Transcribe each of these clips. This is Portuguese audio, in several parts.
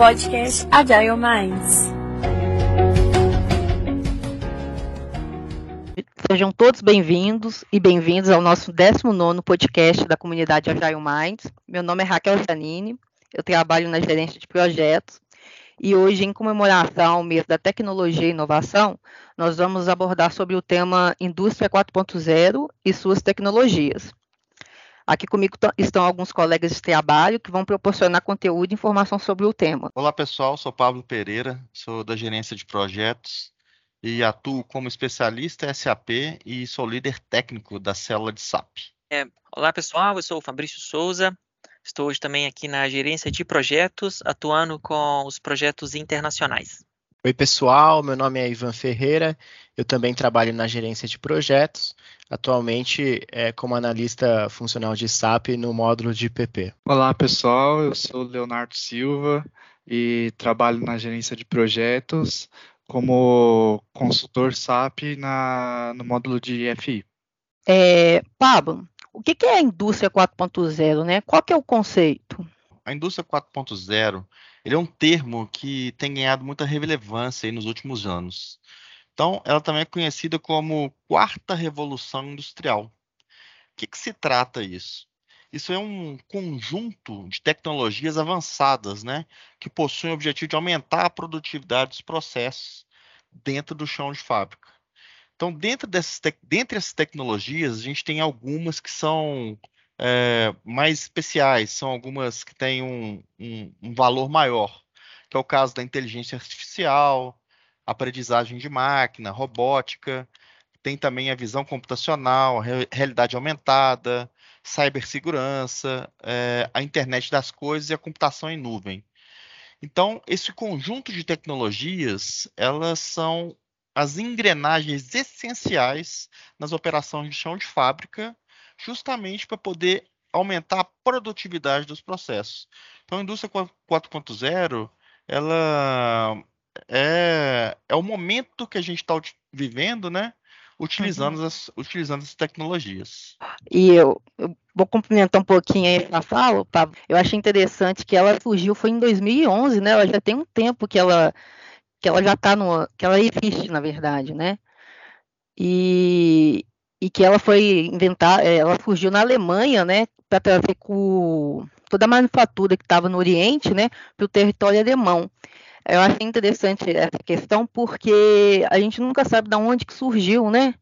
podcast Agile Minds. Sejam todos bem-vindos e bem-vindos ao nosso 19 podcast da comunidade Agile Minds. Meu nome é Raquel Janine, eu trabalho na gerência de projetos e hoje, em comemoração ao mês da tecnologia e inovação, nós vamos abordar sobre o tema Indústria 4.0 e suas tecnologias. Aqui comigo estão alguns colegas de trabalho que vão proporcionar conteúdo e informação sobre o tema. Olá pessoal, sou Pablo Pereira, sou da gerência de projetos e atuo como especialista SAP e sou líder técnico da célula de SAP. É, olá pessoal, eu sou o Fabrício Souza, estou hoje também aqui na gerência de projetos, atuando com os projetos internacionais. Oi pessoal, meu nome é Ivan Ferreira, eu também trabalho na gerência de projetos, atualmente é, como analista funcional de SAP no módulo de PP. Olá pessoal, eu sou Leonardo Silva e trabalho na gerência de projetos, como consultor SAP na, no módulo de FI. É, Pablo, o que, é a indústria 4.0, né? Qual que é o conceito? A indústria 4.0 ele é um termo que tem ganhado muita relevância nos últimos anos. Então, ela também é conhecida como quarta revolução industrial. O que, que se trata isso? Isso é um conjunto de tecnologias avançadas, né, que possuem o objetivo de aumentar a produtividade dos processos dentro do chão de fábrica. Então, dentro dessas dentre essas tecnologias, a gente tem algumas que são é, mais especiais, são algumas que têm um, um, um valor maior, que é o caso da inteligência artificial, aprendizagem de máquina, robótica, tem também a visão computacional, realidade aumentada, cibersegurança, é, a internet das coisas e a computação em nuvem. Então, esse conjunto de tecnologias, elas são as engrenagens essenciais nas operações de chão de fábrica, justamente para poder aumentar a produtividade dos processos. Então, a indústria 4.0, ela é, é o momento que a gente está vivendo, né? Utilizando, uhum. as, utilizando as tecnologias. E eu, eu vou complementar um pouquinho aí a fala, Pablo. Eu achei interessante que ela surgiu foi em 2011, né? Ela já tem um tempo que ela que ela já está no que ela existe, na verdade, né? E, e que ela foi inventada, ela surgiu na Alemanha, né? Para trazer com toda a manufatura que estava no Oriente, né? Para o território alemão. Eu achei interessante essa questão porque a gente nunca sabe de onde que surgiu, né?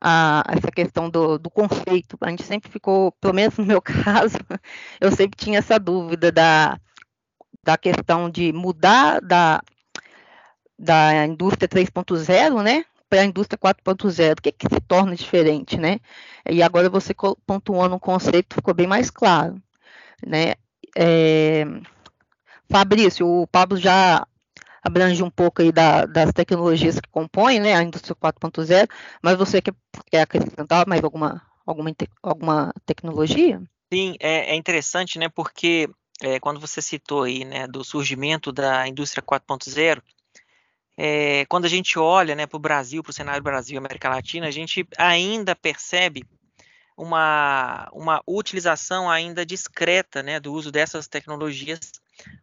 A, essa questão do, do, conceito. A gente sempre ficou, pelo menos no meu caso, eu sempre tinha essa dúvida da, da questão de mudar da, da indústria 3.0, né? Para a indústria 4.0, o que, que se torna diferente, né? E agora você pontuando um conceito ficou bem mais claro, né? É, Fabrício, o Pablo já abrange um pouco aí da, das tecnologias que compõem né, a indústria 4.0, mas você quer, quer acrescentar mais alguma, alguma, alguma tecnologia? Sim, é, é interessante, né, porque é, quando você citou aí, né, do surgimento da indústria 4.0, é, quando a gente olha né, para o Brasil, para o cenário Brasil América Latina, a gente ainda percebe uma, uma utilização ainda discreta né, do uso dessas tecnologias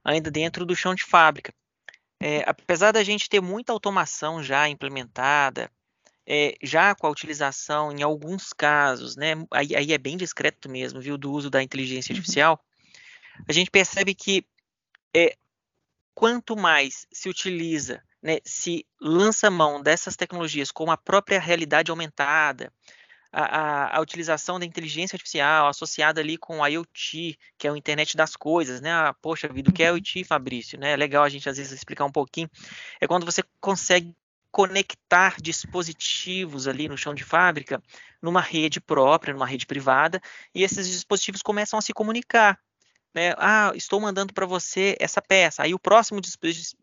ainda dentro do chão de fábrica. É, apesar da gente ter muita automação já implementada, é, já com a utilização, em alguns casos, né, aí, aí, é bem discreto mesmo, viu, do uso da inteligência uhum. artificial, a gente percebe que é, quanto mais se utiliza, né, se lança mão dessas tecnologias com a própria realidade aumentada, a, a, utilização da inteligência artificial associada ali com a IoT, que é o internet das coisas, né? Ah, poxa vida, o que é uhum. IoT, Fabrício? Né? É legal a gente às vezes explicar um pouquinho. É quando você consegue conectar dispositivos ali no chão de fábrica numa rede própria, numa rede privada, e esses dispositivos começam a se comunicar. Né? Ah, estou mandando para você essa peça. Aí o próximo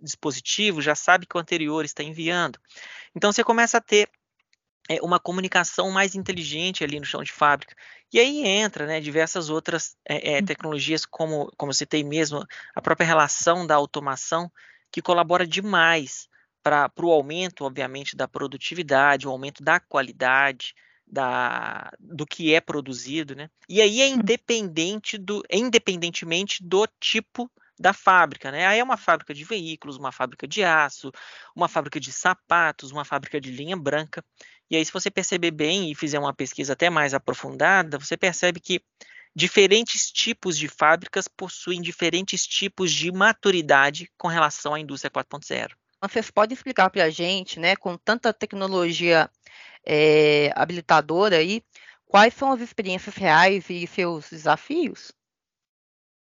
dispositivo já sabe que o anterior está enviando. Então você começa a ter é, uma comunicação mais inteligente ali no chão de fábrica. E aí entra né, diversas outras é, é, tecnologias, como, como eu citei mesmo, a própria relação da automação, que colabora demais para o aumento, obviamente, da produtividade, o aumento da qualidade, da, do que é produzido, né? E aí é independente do, é independentemente do tipo da fábrica, né? Aí é uma fábrica de veículos, uma fábrica de aço, uma fábrica de sapatos, uma fábrica de linha branca. E aí, se você perceber bem e fizer uma pesquisa até mais aprofundada, você percebe que diferentes tipos de fábricas possuem diferentes tipos de maturidade com relação à indústria 4.0. Vocês podem explicar para a gente, né, com tanta tecnologia é, habilitadora aí, quais são as experiências reais e seus desafios?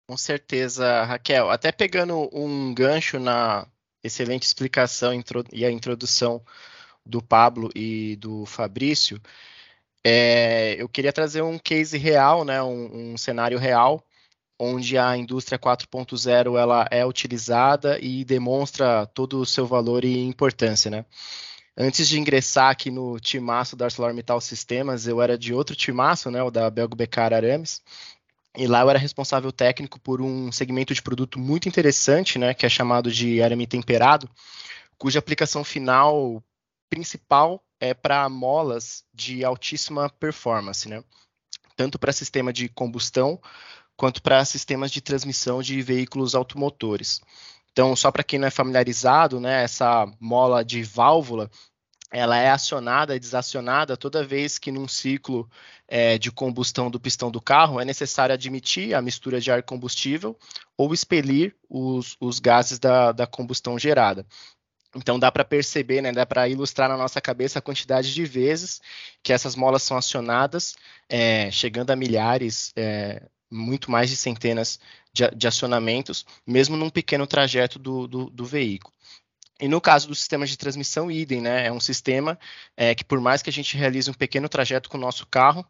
Com certeza, Raquel. Até pegando um gancho na excelente explicação e a introdução do Pablo e do Fabrício, é, eu queria trazer um case real, né, um, um cenário real, onde a indústria 4.0 ela é utilizada e demonstra todo o seu valor e importância, né? Antes de ingressar aqui no timaço da ArcelorMittal Sistemas, eu era de outro timaço, né, o da Belgo Becar Arames, e lá eu era responsável técnico por um segmento de produto muito interessante, né, que é chamado de arame temperado, cuja aplicação final principal é para molas de altíssima performance, né? Tanto para sistema de combustão quanto para sistemas de transmissão de veículos automotores. Então, só para quem não é familiarizado, né, essa mola de válvula ela é acionada e desacionada toda vez que num ciclo é, de combustão do pistão do carro é necessário admitir a mistura de ar combustível ou expelir os, os gases da, da combustão gerada. Então dá para perceber, né, dá para ilustrar na nossa cabeça a quantidade de vezes que essas molas são acionadas, é, chegando a milhares, é, muito mais de centenas de, de, acionamentos, mesmo num pequeno trajeto do, do, do veículo. E no caso do sistema de transmissão, idem, né? É um sistema é, que, por mais que a gente realize um pequeno trajeto com o nosso carro,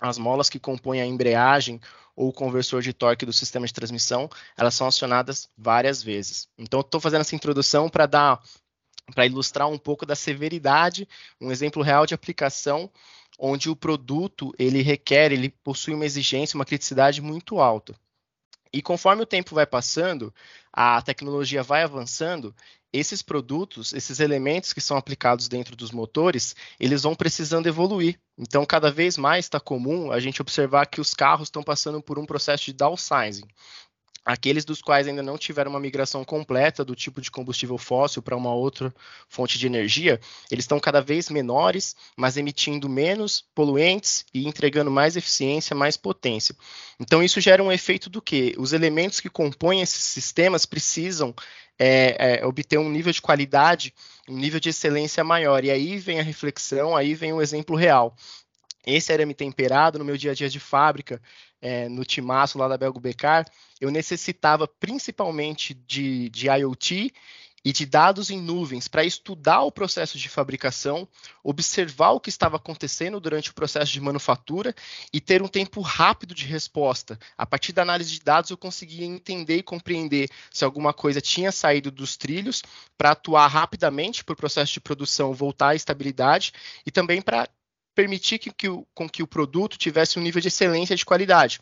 as molas que compõem a embreagem ou o conversor de torque do sistema de transmissão, elas são acionadas várias vezes. Então, estou fazendo essa introdução para dar, para ilustrar um pouco da severidade, um exemplo real de aplicação onde o produto ele requer, ele possui uma exigência, uma criticidade muito alta. E conforme o tempo vai passando, a tecnologia vai avançando, esses produtos, esses elementos que são aplicados dentro dos motores, eles vão precisando evoluir. Então, cada vez mais está comum a gente observar que os carros estão passando por um processo de downsizing. Aqueles dos quais ainda não tiveram uma migração completa do tipo de combustível fóssil para uma outra fonte de energia, eles estão cada vez menores, mas emitindo menos poluentes e entregando mais eficiência, mais potência. Então, isso gera um efeito do que? Os elementos que compõem esses sistemas precisam é, é, obter um nível de qualidade, um nível de excelência maior. E aí vem a reflexão, aí vem o exemplo real. Esse arame temperado, no meu dia a dia de fábrica, é, no timaço lá da Belgo Becar, eu necessitava principalmente de, de IoT e de dados em nuvens para estudar o processo de fabricação, observar o que estava acontecendo durante o processo de manufatura e ter um tempo rápido de resposta. A partir da análise de dados, eu conseguia entender e compreender se alguma coisa tinha saído dos trilhos para atuar rapidamente para o processo de produção voltar à estabilidade e também para permitir que, que, com que o produto tivesse um nível de excelência de qualidade.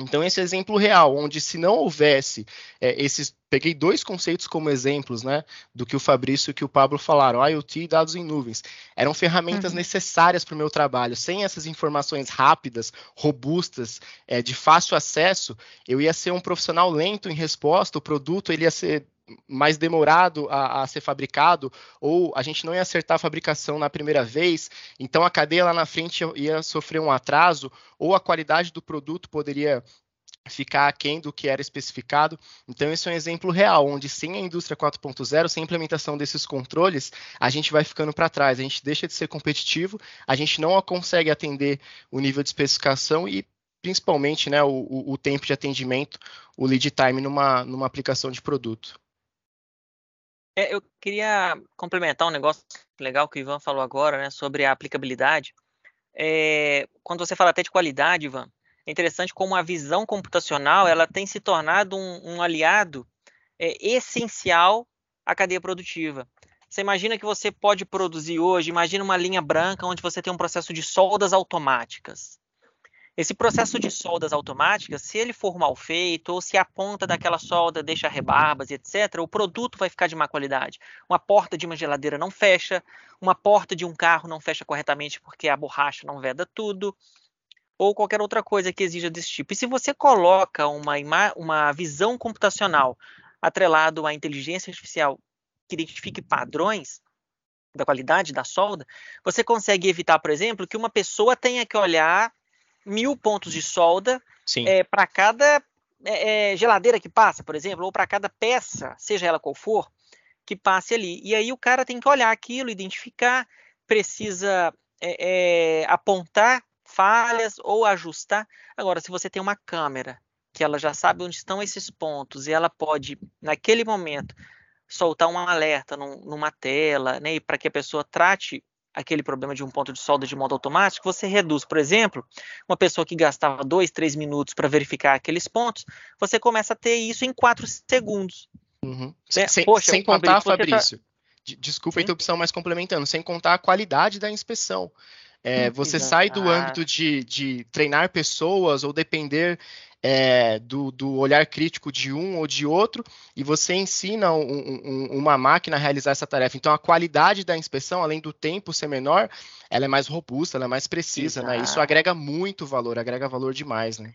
Então, esse exemplo real, onde se não houvesse é, esses. Peguei dois conceitos como exemplos, né? Do que o Fabrício e que o Pablo falaram, IoT e dados em nuvens. Eram ferramentas uhum. necessárias para o meu trabalho. Sem essas informações rápidas, robustas, é, de fácil acesso, eu ia ser um profissional lento em resposta, o produto ele ia ser mais demorado a, a, ser fabricado, ou a gente não ia acertar a fabricação na primeira vez, então a cadeia lá na frente ia sofrer um atraso, ou a qualidade do produto poderia ficar aquém do que era especificado. Então, esse é um exemplo real, onde sem a indústria 4.0, sem a implementação desses controles, a gente vai ficando para trás, a gente deixa de ser competitivo, a gente não consegue atender o nível de especificação e principalmente né, o, o tempo de atendimento, o lead time numa, numa aplicação de produto. É, eu queria complementar um negócio legal que o Ivan falou agora, né, sobre a aplicabilidade. É, quando você fala até de qualidade, Ivan, é interessante como a visão computacional ela tem se tornado um, um aliado é, essencial à cadeia produtiva. Você imagina que você pode produzir hoje, imagina uma linha branca onde você tem um processo de soldas automáticas. Esse processo de soldas automáticas, se ele for mal feito, ou se a ponta daquela solda deixa rebarbas e etc., o produto vai ficar de má qualidade. Uma porta de uma geladeira não fecha, uma porta de um carro não fecha corretamente porque a borracha não veda tudo. ou qualquer outra coisa que exija desse tipo. E se você coloca uma, uma visão computacional atrelado à inteligência artificial que identifique padrões da qualidade da solda, você consegue evitar, por exemplo, que uma pessoa tenha que olhar mil pontos de solda é, para cada é, é, geladeira que passa, por exemplo, ou para cada peça, seja ela qual for, que passe ali. E aí o cara tem que olhar aquilo, identificar, precisa é, é, apontar falhas ou ajustar. Agora, se você tem uma câmera que ela já sabe onde estão esses pontos e ela pode, naquele momento, soltar um alerta num, numa tela, né, para que a pessoa trate aquele problema de um ponto de solda de modo automático, você reduz, por exemplo, uma pessoa que gastava dois, três minutos para verificar aqueles pontos, você começa a ter isso em quatro segundos. Uhum. Né? Sem, Poxa, sem contar, tá Fabrício, tá... desculpa a interrupção, mas complementando, sem contar a qualidade da inspeção. É, você Exato. sai do âmbito de, de, treinar pessoas ou depender é, do, do, olhar crítico de um ou de outro e você ensina um, um, uma máquina a realizar essa tarefa. Então, a qualidade da inspeção, além do tempo ser menor, ela é mais robusta, ela é mais precisa, né? Isso agrega muito valor, agrega valor demais, né?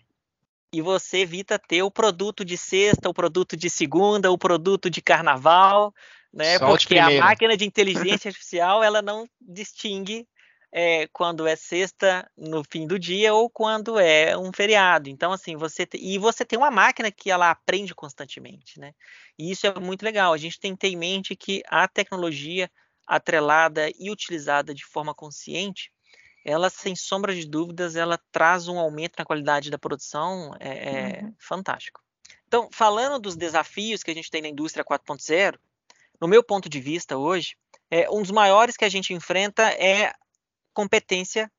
E você evita ter o produto de sexta, o produto de segunda, o produto de carnaval, né? Só Porque a máquina de inteligência artificial ela não distingue é, quando é sexta no fim do dia ou quando é um feriado. Então, assim, você te... e você tem uma máquina que ela aprende constantemente, né? E isso é muito legal. A gente tem que ter em mente que a tecnologia atrelada e utilizada de forma consciente, ela, sem sombra de dúvidas, ela traz um aumento na qualidade da produção é, é uhum. fantástico. Então, falando dos desafios que a gente tem na indústria 4.0, no meu ponto de vista hoje, é, um dos maiores que a gente enfrenta é competência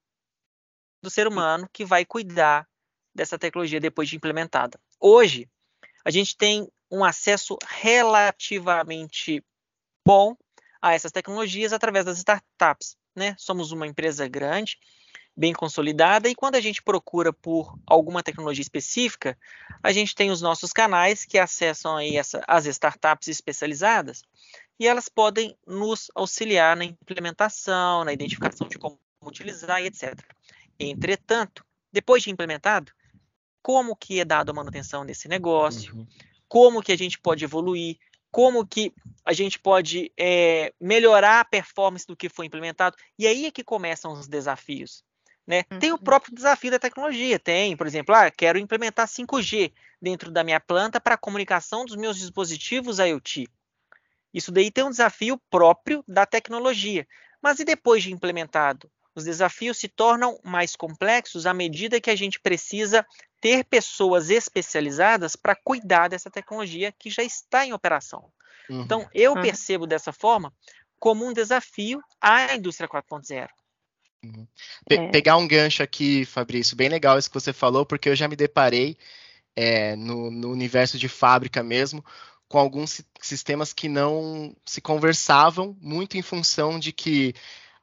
do ser humano que vai cuidar dessa tecnologia depois de implementada. Hoje, a gente tem um acesso relativamente bom a essas tecnologias através das startups. Né? Somos uma empresa grande, bem consolidada, e quando a gente procura por alguma tecnologia específica, a gente tem os nossos canais que acessam aí essa, as startups especializadas e elas podem nos auxiliar na implementação, na identificação de como utilizar e etc. Entretanto, depois de implementado, como que é dado a manutenção desse negócio, uhum. como que a gente pode evoluir, como que a gente pode é, melhorar a performance do que foi implementado. E aí é que começam os desafios. Né? Uhum. Tem o próprio desafio da tecnologia. Tem, por exemplo, ah, quero implementar 5G dentro da minha planta para a comunicação dos meus dispositivos IoT. Isso daí tem um desafio próprio da tecnologia. Mas e depois de implementado? Os desafios se tornam mais complexos à medida que a gente precisa ter pessoas especializadas para cuidar dessa tecnologia que já está em operação. Uhum. Então, eu uhum. percebo dessa forma como um desafio à indústria 4.0. Uhum. Pe é. Pegar um gancho aqui, Fabrício, bem legal isso que você falou, porque eu já me deparei é, no, no universo de fábrica mesmo com alguns sistemas que não se conversavam muito em função de que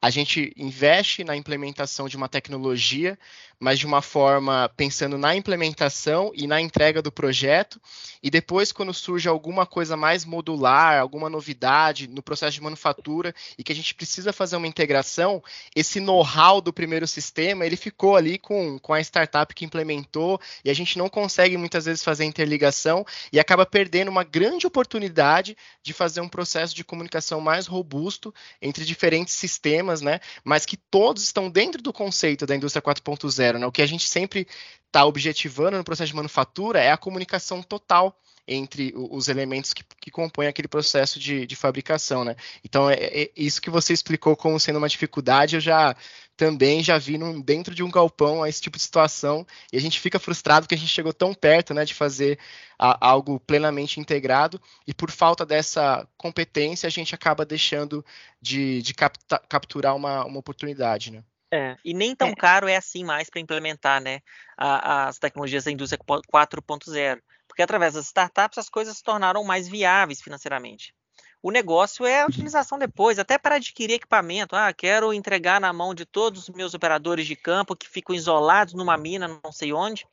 a gente investe na implementação de uma tecnologia, mas de uma forma pensando na implementação e na entrega do projeto, e depois, quando surge alguma coisa mais modular, alguma novidade no processo de manufatura e que a gente precisa fazer uma integração, esse know-how do primeiro sistema ele ficou ali com, com a startup que implementou, e a gente não consegue muitas vezes fazer interligação e acaba perdendo uma grande oportunidade de fazer um processo de comunicação mais robusto entre diferentes sistemas, né? Mas que todos estão dentro do conceito da indústria 4.0 zero. Né? O que a gente sempre está objetivando no processo de manufatura é a comunicação total entre os elementos que, que compõem aquele processo de, de fabricação, né? Então, é, é, isso que você explicou como sendo uma dificuldade, eu já também já vi dentro de um galpão esse tipo de situação e a gente fica frustrado porque a gente chegou tão perto, né, de fazer a, algo plenamente integrado e por falta dessa competência a gente acaba deixando de, de capta, capturar uma, uma oportunidade, né? É, e nem tão é. caro é assim mais para implementar né, a, as tecnologias da indústria 4.0, porque através das startups as coisas se tornaram mais viáveis financeiramente. O negócio é a utilização depois, até para adquirir equipamento. Ah, quero entregar na mão de todos os meus operadores de campo que ficam isolados numa mina, não sei onde,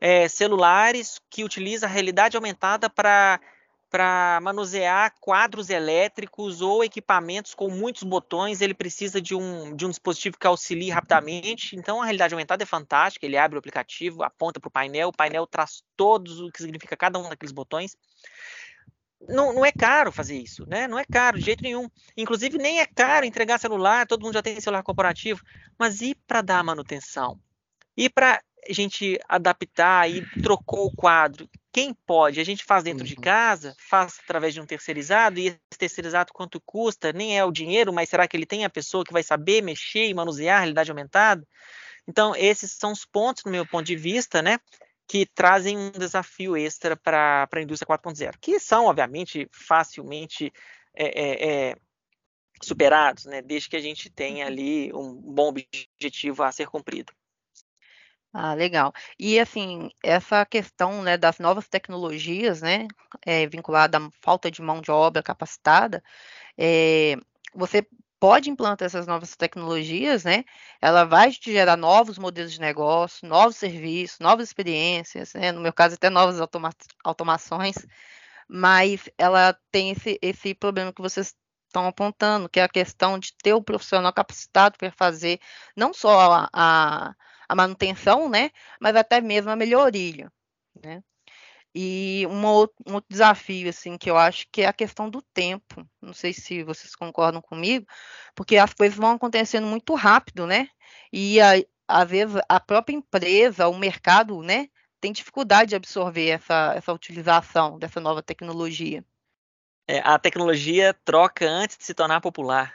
é, celulares que utilizam a realidade aumentada para para manusear quadros elétricos ou equipamentos com muitos botões, ele precisa de um, de um dispositivo que auxilie rapidamente. Então, a realidade aumentada é fantástica. Ele abre o aplicativo, aponta para o painel, o painel traz todos o que significa cada um daqueles botões. Não, não, é caro fazer isso, né? Não é caro de jeito nenhum. Inclusive, nem é caro entregar celular, todo mundo já tem celular corporativo. Mas e para dar manutenção? E para a gente adaptar e trocou o quadro? Quem pode? A gente faz dentro uhum. de casa, faz através de um terceirizado, e esse terceirizado quanto custa? Nem é o dinheiro, mas será que ele tem a pessoa que vai saber mexer e manusear a realidade aumentada? Então, esses são os pontos, no meu ponto de vista, né, que trazem um desafio extra para a indústria 4.0, que são, obviamente, facilmente é, é, é, superados, né, desde que a gente tenha ali um bom objetivo a ser cumprido. Ah, legal. E assim, essa questão, né, das novas tecnologias, né, é, vinculada à falta de mão de obra capacitada, é, você pode implantar essas novas tecnologias, né? Ela vai te gerar novos modelos de negócio, novos serviços, novas experiências, né? No meu caso, até novas automa automações, mas ela tem esse, esse problema que vocês estão apontando, que é a questão de ter o profissional capacitado para fazer não só a, a a manutenção, né? Mas até mesmo a melhoria, né? E um outro, um outro desafio, assim, que eu acho que é a questão do tempo. Não sei se vocês concordam comigo, porque as coisas vão acontecendo muito rápido, né? E a, às vezes a própria empresa, o mercado, né, tem dificuldade de absorver essa, essa utilização dessa nova tecnologia. É, a tecnologia troca antes de se tornar popular.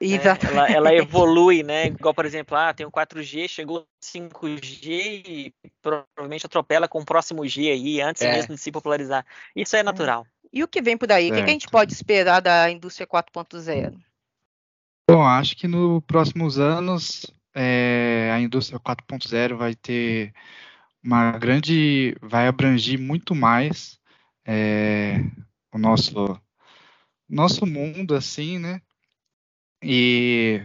Né? Ela, ela, evolui, né? Igual, por exemplo, ah, tem o 4G, chegou 5G e provavelmente atropela com o próximo G aí, antes é. mesmo de se popularizar. Isso é, é. natural. E o que vem por aí? O que, que, a gente pode esperar da indústria 4.0? Bom, acho que nos próximos anos é, a indústria 4.0 vai ter uma grande, vai abranger muito mais é, o nosso nosso mundo assim, né? E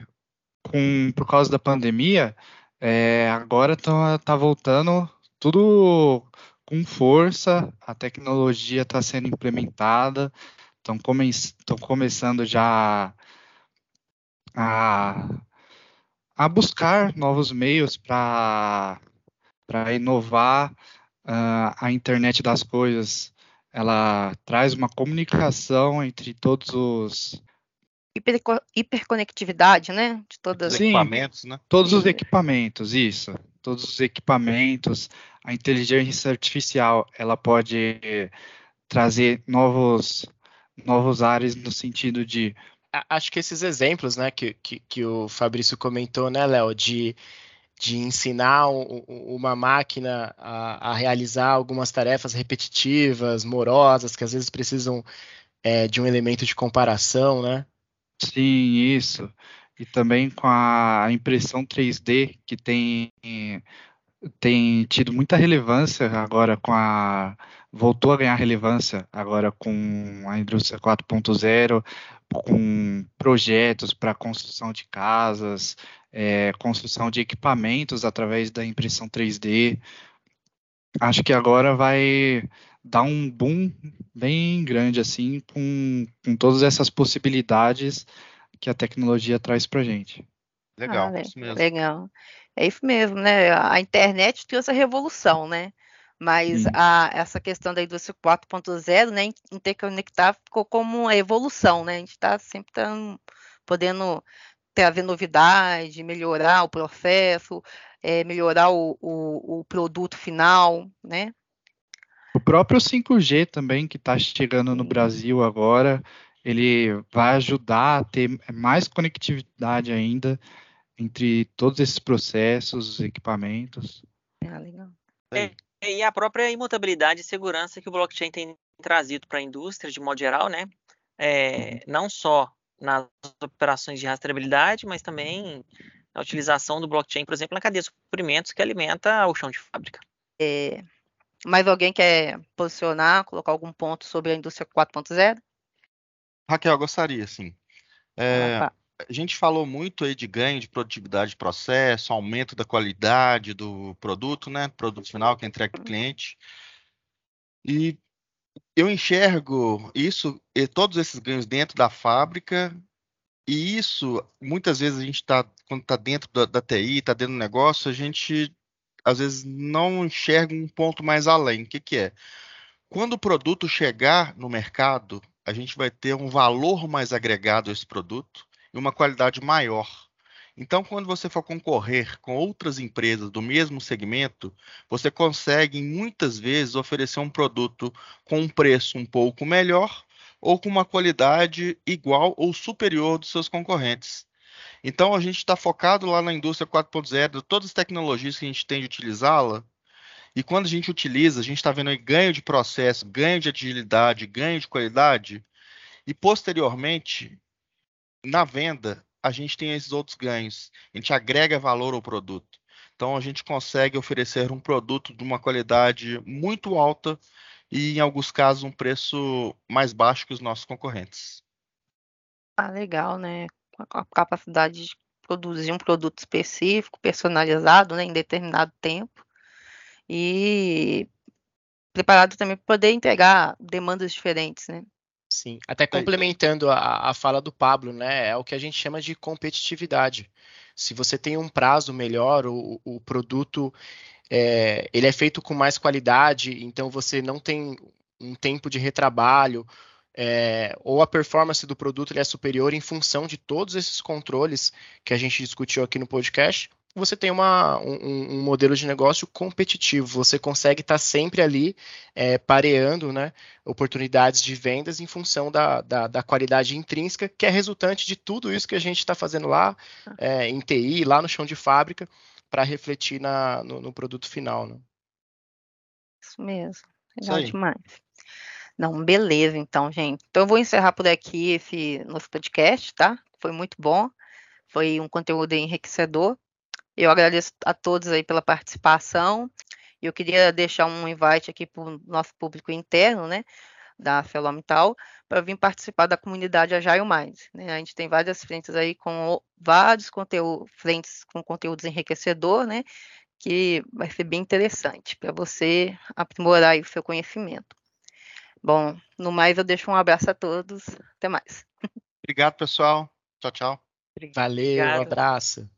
com, por causa da pandemia, é, agora tá, tá voltando tudo com força, a tecnologia está sendo implementada, estão come, começando já a, a buscar novos meios para inovar uh, a internet das coisas. Ela traz uma comunicação entre todos os hiperconectividade, né? De todas os equipamentos, né? Todos os equipamentos, isso. Todos os equipamentos. A inteligência artificial, ela pode trazer novos novos ares no sentido de acho que esses exemplos, né, que, que, que o Fabrício comentou, né, Léo, de, de ensinar uma máquina a, a, realizar algumas tarefas repetitivas, morosas, que às vezes precisam é, de um elemento de comparação, né? Sim, isso. E também com a impressão 3D, que tem, tem tido muita relevância agora com a. voltou a ganhar relevância agora com a indústria 4.0, com projetos para construção de casas, é, construção de equipamentos através da impressão 3D. Acho que agora vai dar um boom bem grande assim com, com todas essas possibilidades que a tecnologia traz para gente. Legal, ah, isso mesmo. Legal. É isso mesmo, né? A internet trouxe a revolução, né? Mas a, essa questão da indústria 4.0, né, interconectar ficou como uma evolução, né? A gente está sempre tá podendo trazer novidade, melhorar o processo, é, melhorar o, o, o, produto final, né? O próprio 5G também, que está chegando no Brasil agora, ele vai ajudar a ter mais conectividade ainda entre todos esses processos, equipamentos. Ah, legal. É, e a própria imutabilidade e segurança que o blockchain tem trazido para a indústria, de modo geral, né? É, uhum. não só nas operações de rastreabilidade, mas também na utilização do blockchain, por exemplo, na cadeia de suprimentos que alimenta o chão de fábrica. É, mais alguém quer posicionar, colocar algum ponto sobre a indústria 4.0? Raquel, gostaria, sim. É, a gente falou muito aí de ganho de produtividade de processo, aumento da qualidade do produto, né? Produto final que entrega para o cliente. E eu enxergo isso, todos esses ganhos dentro da fábrica, e isso, muitas vezes a gente está, quando está dentro da, da TI, está dentro do negócio, a gente às vezes não enxerga um ponto mais além. O que, que é? Quando o produto chegar no mercado, a gente vai ter um valor mais agregado a esse produto e uma qualidade maior. Então, quando você for concorrer com outras empresas do mesmo segmento, você consegue muitas vezes oferecer um produto com um preço um pouco melhor ou com uma qualidade igual ou superior dos seus concorrentes. Então, a gente está focado lá na indústria 4.0, todas as tecnologias que a gente tem de utilizá-la. E quando a gente utiliza, a gente está vendo ganho de processo, ganho de agilidade, ganho de qualidade. E posteriormente, na venda, a gente tem esses outros ganhos. A gente agrega valor ao produto. Então, a gente consegue oferecer um produto de uma qualidade muito alta e, em alguns casos, um preço mais baixo que os nossos concorrentes. Ah, legal, né? A capacidade de produzir um produto específico, personalizado, né, em determinado tempo. E preparado também para poder entregar demandas diferentes, né? Sim, até complementando a, a fala do Pablo, né? É o que a gente chama de competitividade. Se você tem um prazo melhor, o, o produto é, ele é feito com mais qualidade, então você não tem um tempo de retrabalho, é, ou a performance do produto é superior em função de todos esses controles que a gente discutiu aqui no podcast, você tem uma, um, um, modelo de negócio competitivo. Você consegue estar sempre ali é, pareando né, oportunidades de vendas em função da, da, da, qualidade intrínseca, que é resultante de tudo isso que a gente está fazendo lá é, em TI, lá no chão de fábrica, para refletir na, no, no, produto final. Né? Isso mesmo. Legal demais. Não, beleza, então, gente. Então, eu vou encerrar por aqui esse nosso podcast, tá? Foi muito bom. Foi um conteúdo enriquecedor. Eu agradeço a todos aí pela participação. Eu queria deixar um invite aqui para o nosso público interno, né, da Felomital, para vir participar da comunidade Agile Mais. Né? A gente tem várias frentes aí com vários conteúdos, frentes com conteúdos enriquecedor, né, que vai ser bem interessante para você aprimorar o seu conhecimento. Bom, no mais eu deixo um abraço a todos. Até mais. Obrigado, pessoal. Tchau, tchau. Valeu, um abraço.